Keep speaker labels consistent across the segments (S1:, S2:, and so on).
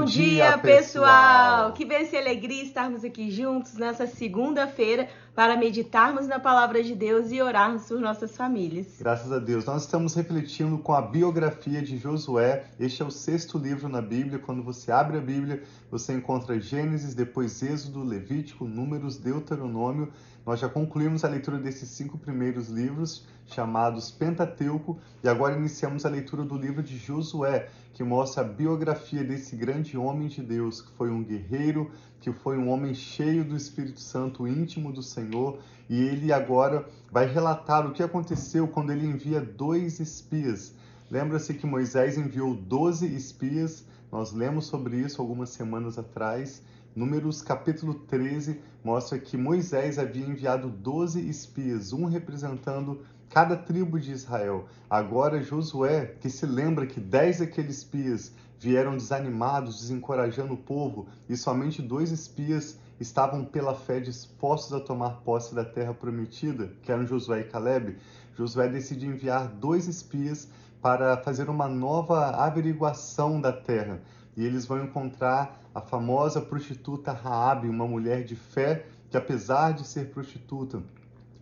S1: Bom, dia, pessoal! Que bênção e alegria estarmos aqui juntos nessa segunda-feira para meditarmos na palavra de Deus e orarmos por nossas famílias.
S2: Graças a Deus. Nós estamos refletindo com a biografia de Josué. Este é o sexto livro na Bíblia. Quando você abre a Bíblia, você encontra Gênesis, depois Êxodo, Levítico, Números, Deuteronômio. Nós já concluímos a leitura desses cinco primeiros livros, chamados Pentateuco, e agora iniciamos a leitura do livro de Josué, que mostra a biografia desse grande homem de Deus, que foi um guerreiro, que foi um homem cheio do Espírito Santo, íntimo do Senhor, e ele agora vai relatar o que aconteceu quando ele envia dois espias. Lembra-se que Moisés enviou doze espias, nós lemos sobre isso algumas semanas atrás. Números capítulo 13 mostra que Moisés havia enviado 12 espias, um representando cada tribo de Israel. Agora Josué, que se lembra que dez daqueles espias vieram desanimados, desencorajando o povo, e somente dois espias estavam pela fé dispostos a tomar posse da terra prometida, que eram Josué e Caleb, Josué decide enviar dois espias para fazer uma nova averiguação da terra. E eles vão encontrar a famosa prostituta Raabe, uma mulher de fé que apesar de ser prostituta,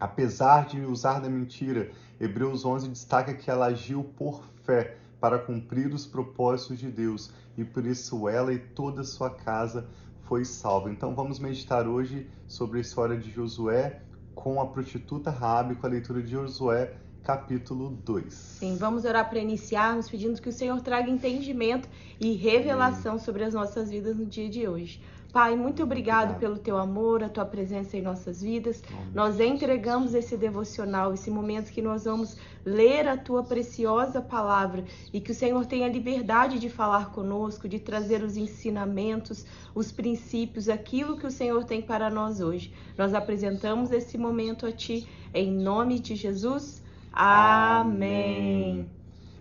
S2: Apesar de usar da mentira, Hebreus 11 destaca que ela agiu por fé para cumprir os propósitos de Deus e por isso ela e toda a sua casa foi salva. Então vamos meditar hoje sobre a história de Josué com a prostituta Rabi, com a leitura de Josué capítulo 2.
S1: Sim, vamos orar para iniciarmos pedindo que o Senhor traga entendimento e revelação Amém. sobre as nossas vidas no dia de hoje. Pai, muito obrigado, obrigado, pelo teu amor, a tua presença em nossas vidas. Amém. Nós entregamos esse devocional, esse momento que nós vamos ler a tua preciosa palavra e que o Senhor tenha liberdade de falar conosco, de trazer os ensinamentos, os princípios, aquilo que o Senhor tem para nós hoje. Nós apresentamos esse momento a ti em nome de Jesus. Amém.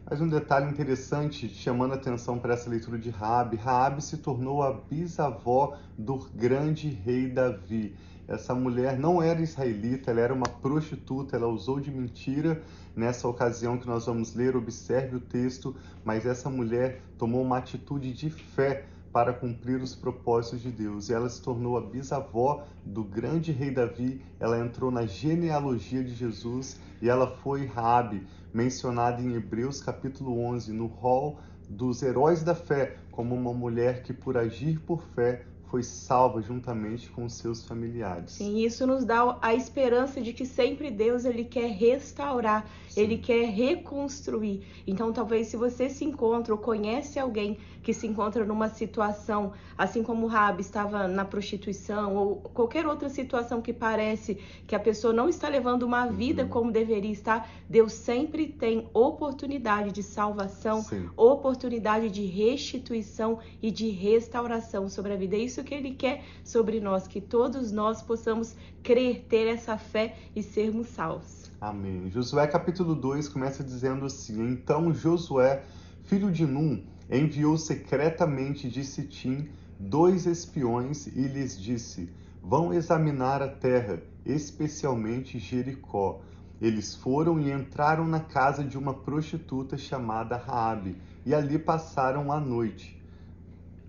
S2: Mas um detalhe interessante, chamando a atenção para essa leitura de Raabe, Raabe se tornou a bisavó do grande rei Davi. Essa mulher não era israelita, ela era uma prostituta, ela usou de mentira nessa ocasião que nós vamos ler, observe o texto, mas essa mulher tomou uma atitude de fé para cumprir os propósitos de Deus. E ela se tornou a bisavó do grande rei Davi, ela entrou na genealogia de Jesus e ela foi Rabi, mencionada em Hebreus capítulo 11, no rol dos heróis da fé, como uma mulher que por agir por fé foi salva juntamente com seus familiares.
S1: Sim, isso nos dá a esperança de que sempre Deus ele quer restaurar, Sim. ele quer reconstruir. Então, talvez se você se encontra ou conhece alguém que se encontra numa situação, assim como o Rabi estava na prostituição ou qualquer outra situação que parece que a pessoa não está levando uma vida uhum. como deveria estar, Deus sempre tem oportunidade de salvação, Sim. oportunidade de restituição e de restauração sobre a vida. É isso que ele quer sobre nós, que todos nós possamos crer, ter essa fé e sermos salvos.
S2: Amém. Josué capítulo 2 começa dizendo assim: Então Josué, filho de Num, enviou secretamente de Sitim dois espiões e lhes disse: Vão examinar a terra, especialmente Jericó. Eles foram e entraram na casa de uma prostituta chamada Raabe, e ali passaram a noite.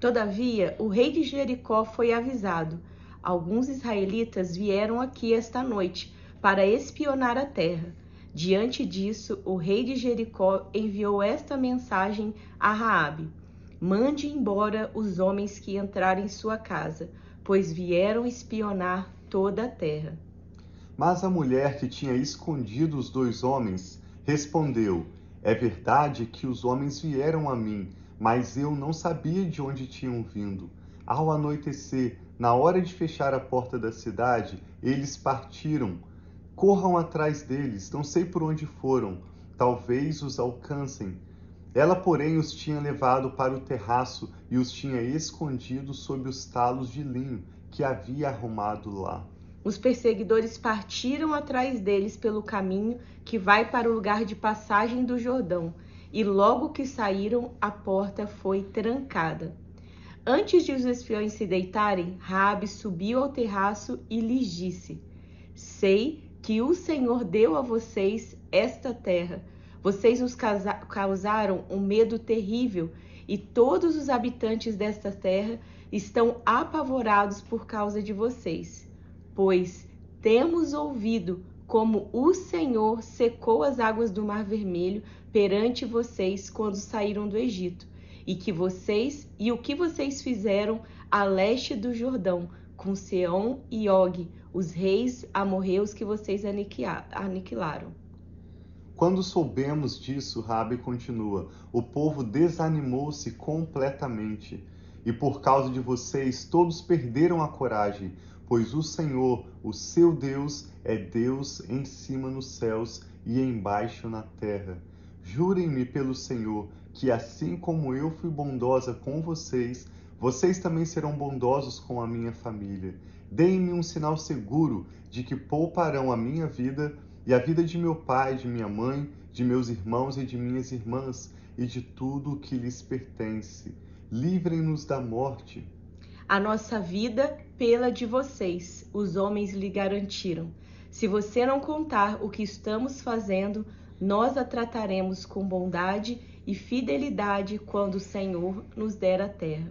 S1: Todavia, o rei de Jericó foi avisado: Alguns israelitas vieram aqui esta noite para espionar a terra. Diante disso, o rei de Jericó enviou esta mensagem a Raabe: Mande embora os homens que entrarem em sua casa, pois vieram espionar toda a terra.
S2: Mas a mulher que tinha escondido os dois homens respondeu: É verdade que os homens vieram a mim, mas eu não sabia de onde tinham vindo. Ao anoitecer, na hora de fechar a porta da cidade, eles partiram Corram atrás deles, não sei por onde foram, talvez os alcancem. Ela, porém, os tinha levado para o terraço e os tinha escondido sob os talos de linho que havia arrumado lá.
S1: Os perseguidores partiram atrás deles pelo caminho que vai para o lugar de passagem do Jordão, e logo que saíram, a porta foi trancada. Antes de os espiões se deitarem, Raabe subiu ao terraço e lhes disse: Sei que o Senhor deu a vocês esta terra. Vocês nos causaram um medo terrível e todos os habitantes desta terra estão apavorados por causa de vocês, pois temos ouvido como o Senhor secou as águas do Mar Vermelho perante vocês quando saíram do Egito, e que vocês e o que vocês fizeram a leste do Jordão, com Seom e Og, os reis amorreus que vocês aniquilaram.
S2: Quando soubemos disso, Rabi continua, o povo desanimou-se completamente, e por causa de vocês todos perderam a coragem, pois o Senhor, o seu Deus, é Deus em cima nos céus e embaixo na terra. Jurem-me pelo Senhor que assim como eu fui bondosa com vocês, vocês também serão bondosos com a minha família. Deem-me um sinal seguro de que pouparão a minha vida e a vida de meu pai, de minha mãe, de meus irmãos e de minhas irmãs e de tudo o que lhes pertence. Livrem-nos da morte.
S1: A nossa vida pela de vocês, os homens lhe garantiram. Se você não contar o que estamos fazendo, nós a trataremos com bondade e fidelidade quando o Senhor nos der a terra.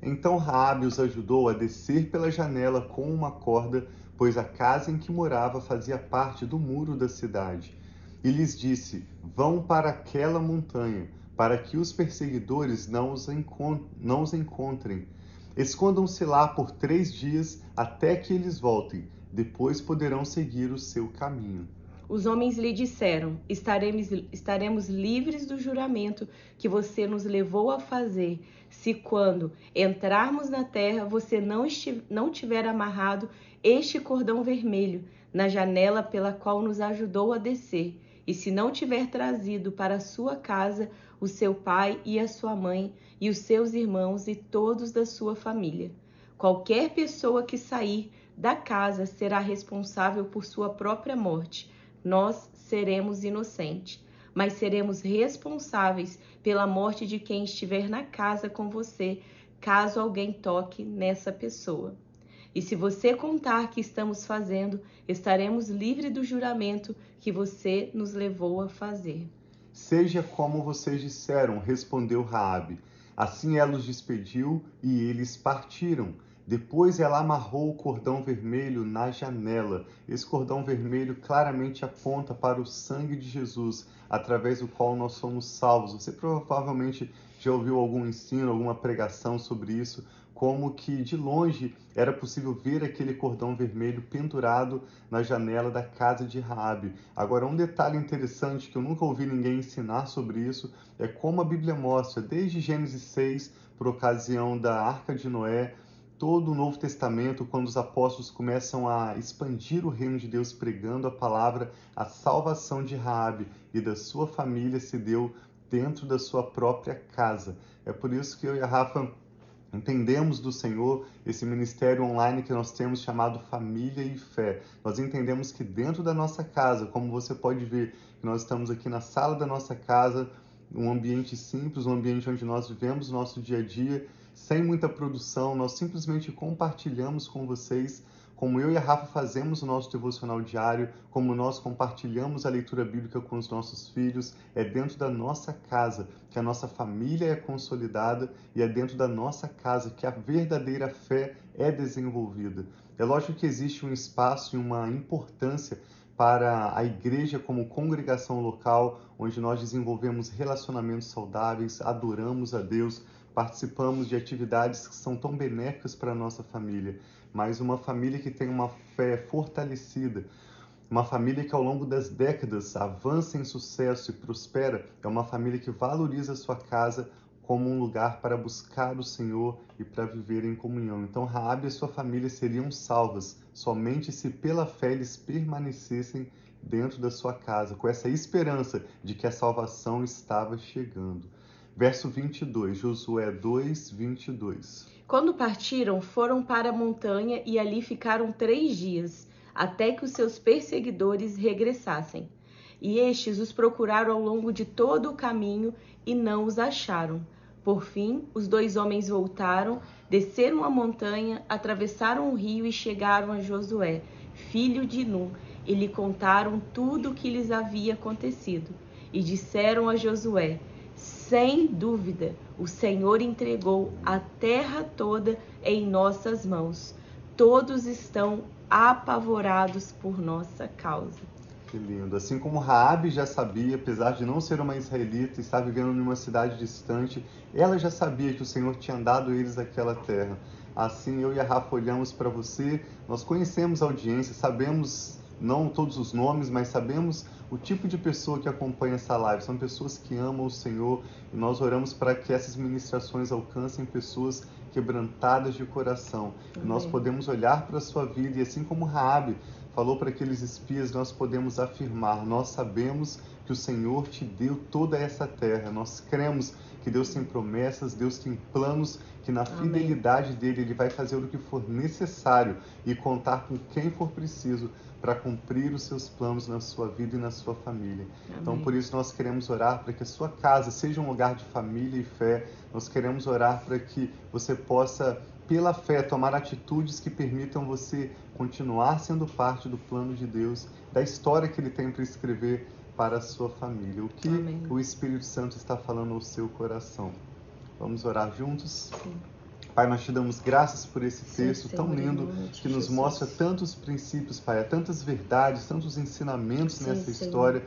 S2: Então Raabe os ajudou a descer pela janela com uma corda, pois a casa em que morava fazia parte do muro da cidade. E lhes disse: Vão para aquela montanha, para que os perseguidores não os, não os encontrem. Escondam-se lá por três dias até que eles voltem. Depois poderão seguir o seu caminho.
S1: Os homens lhe disseram: estaremos, estaremos livres do juramento que você nos levou a fazer, se quando entrarmos na terra você não, não tiver amarrado este cordão vermelho na janela pela qual nos ajudou a descer, e se não tiver trazido para sua casa o seu pai e a sua mãe, e os seus irmãos e todos da sua família. Qualquer pessoa que sair da casa será responsável por sua própria morte nós seremos inocentes, mas seremos responsáveis pela morte de quem estiver na casa com você, caso alguém toque nessa pessoa. E se você contar que estamos fazendo, estaremos livres do juramento que você nos levou a fazer.
S2: Seja como vocês disseram, respondeu Raabe. Assim ela os despediu e eles partiram. Depois ela amarrou o cordão vermelho na janela. Esse cordão vermelho claramente aponta para o sangue de Jesus, através do qual nós somos salvos. Você provavelmente já ouviu algum ensino, alguma pregação sobre isso, como que de longe era possível ver aquele cordão vermelho pendurado na janela da casa de Raabe. Agora, um detalhe interessante que eu nunca ouvi ninguém ensinar sobre isso é como a Bíblia mostra, desde Gênesis 6, por ocasião da Arca de Noé, todo o Novo Testamento, quando os apóstolos começam a expandir o reino de Deus pregando a palavra, a salvação de Raabe e da sua família se deu dentro da sua própria casa. É por isso que eu e a Rafa entendemos do Senhor esse ministério online que nós temos chamado Família e Fé. Nós entendemos que dentro da nossa casa, como você pode ver, nós estamos aqui na sala da nossa casa, um ambiente simples, um ambiente onde nós vivemos o nosso dia a dia sem muita produção, nós simplesmente compartilhamos com vocês como eu e a Rafa fazemos o nosso devocional diário, como nós compartilhamos a leitura bíblica com os nossos filhos, é dentro da nossa casa que a nossa família é consolidada e é dentro da nossa casa que a verdadeira fé é desenvolvida. É lógico que existe um espaço e uma importância para a igreja como congregação local, onde nós desenvolvemos relacionamentos saudáveis, adoramos a Deus, participamos de atividades que são tão benéficas para a nossa família, mas uma família que tem uma fé fortalecida, uma família que ao longo das décadas avança em sucesso e prospera, é uma família que valoriza sua casa como um lugar para buscar o Senhor e para viver em comunhão. Então Raabe e sua família seriam salvas somente se pela fé eles permanecessem dentro da sua casa, com essa esperança de que a salvação estava chegando. Verso 22, Josué 2, 22.
S1: Quando partiram, foram para a montanha e ali ficaram três dias, até que os seus perseguidores regressassem. E estes os procuraram ao longo de todo o caminho e não os acharam. Por fim, os dois homens voltaram, desceram a montanha, atravessaram o rio e chegaram a Josué, filho de Nun, e lhe contaram tudo o que lhes havia acontecido. E disseram a Josué: Sem dúvida, o Senhor entregou a terra toda em nossas mãos. Todos estão apavorados por nossa causa.
S2: Que lindo. Assim como Raabe já sabia, apesar de não ser uma israelita, estar vivendo em uma cidade distante, ela já sabia que o Senhor tinha dado eles aquela terra. Assim eu e a Rafa olhamos para você, nós conhecemos a audiência, sabemos não todos os nomes, mas sabemos o tipo de pessoa que acompanha essa live. São pessoas que amam o Senhor e nós oramos para que essas ministrações alcancem pessoas quebrantadas de coração. E nós podemos olhar para a sua vida e assim como Raabe falou para aqueles espias, nós podemos afirmar, nós sabemos que o Senhor te deu toda essa terra. Nós cremos que Deus tem promessas, Deus tem planos, que na Amém. fidelidade dele ele vai fazer o que for necessário e contar com quem for preciso para cumprir os seus planos na sua vida e na sua família. Amém. Então, por isso, nós queremos orar para que a sua casa seja um lugar de família e fé. Nós queremos orar para que você possa, pela fé, tomar atitudes que permitam você continuar sendo parte do plano de Deus, da história que Ele tem para escrever para a sua família. O que Amém. o Espírito Santo está falando ao seu coração. Vamos orar juntos? Sim. Pai, nós te damos graças por esse texto Sim, tão lindo que nos Jesus. mostra tantos princípios, Pai, tantas verdades, tantos ensinamentos Sim, nessa história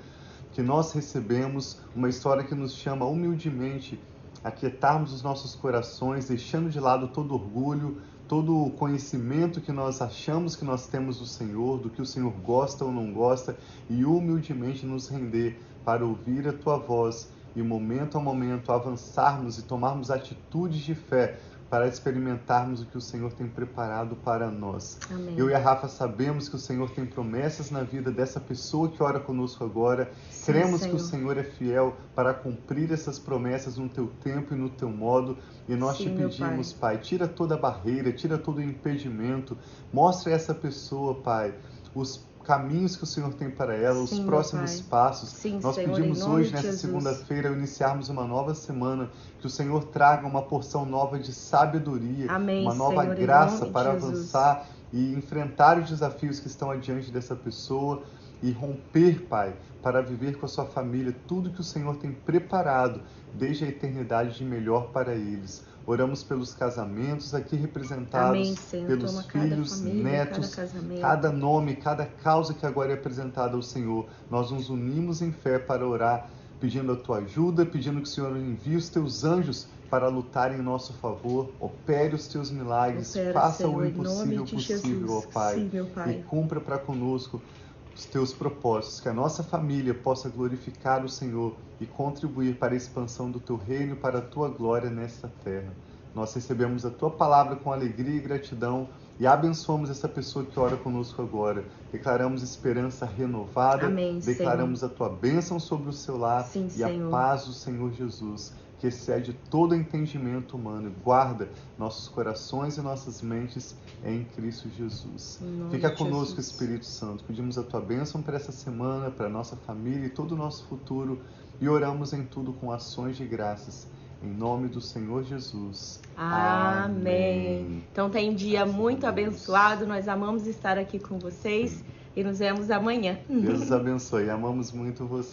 S2: que nós recebemos, uma história que nos chama humildemente a quietarmos os nossos corações, deixando de lado todo orgulho, todo o conhecimento que nós achamos que nós temos do Senhor, do que o Senhor gosta ou não gosta, e humildemente nos render para ouvir a tua voz e momento a momento avançarmos e tomarmos atitudes de fé para experimentarmos o que o Senhor tem preparado para nós. Amém. Eu e a Rafa sabemos que o Senhor tem promessas na vida dessa pessoa que ora conosco agora. Sim, Cremos Senhor. que o Senhor é fiel para cumprir essas promessas no teu tempo e no teu modo. E nós Sim, te pedimos, pai. pai, tira toda a barreira, tira todo o impedimento. Mostra a essa pessoa, Pai, os caminhos que o Senhor tem para ela, Sim, os próximos passos. Sim, Nós Senhor, pedimos hoje, nessa segunda-feira, iniciarmos uma nova semana, que o Senhor traga uma porção nova de sabedoria, Amém, uma nova Senhor, graça para avançar e enfrentar os desafios que estão adiante dessa pessoa e romper, Pai, para viver com a sua família tudo que o Senhor tem preparado desde a eternidade de melhor para eles. Oramos pelos casamentos aqui representados, Amém, pelos filhos, família, netos, cada, cada, nome, cada causa que agora é apresentada ao Senhor. Nós nos unimos em fé para orar, pedindo a tua ajuda, pedindo que o Senhor envie os teus anjos para lutar em nosso favor. Opere os teus milagres, Opera, faça Senhor, o impossível possível, ó Pai, Sim, Pai, e cumpra para conosco os teus propósitos, que a nossa família possa glorificar o Senhor e contribuir para a expansão do teu reino e para a tua glória nesta terra. Nós recebemos a tua palavra com alegria e gratidão e abençoamos essa pessoa que ora conosco agora. Declaramos esperança renovada, Amém, declaramos Senhor. a tua bênção sobre o seu lar Sim, e Senhor. a paz do Senhor Jesus que excede todo entendimento humano, guarda nossos corações e nossas mentes em Cristo Jesus. Fica conosco, Jesus. Espírito Santo. Pedimos a tua bênção para essa semana, para a nossa família e todo o nosso futuro e oramos em tudo com ações de graças. Em nome do Senhor Jesus.
S1: Amém. Amém. Então tem um dia muito abençoado. Nós amamos estar aqui com vocês e nos vemos amanhã.
S2: Deus abençoe. Amamos muito você.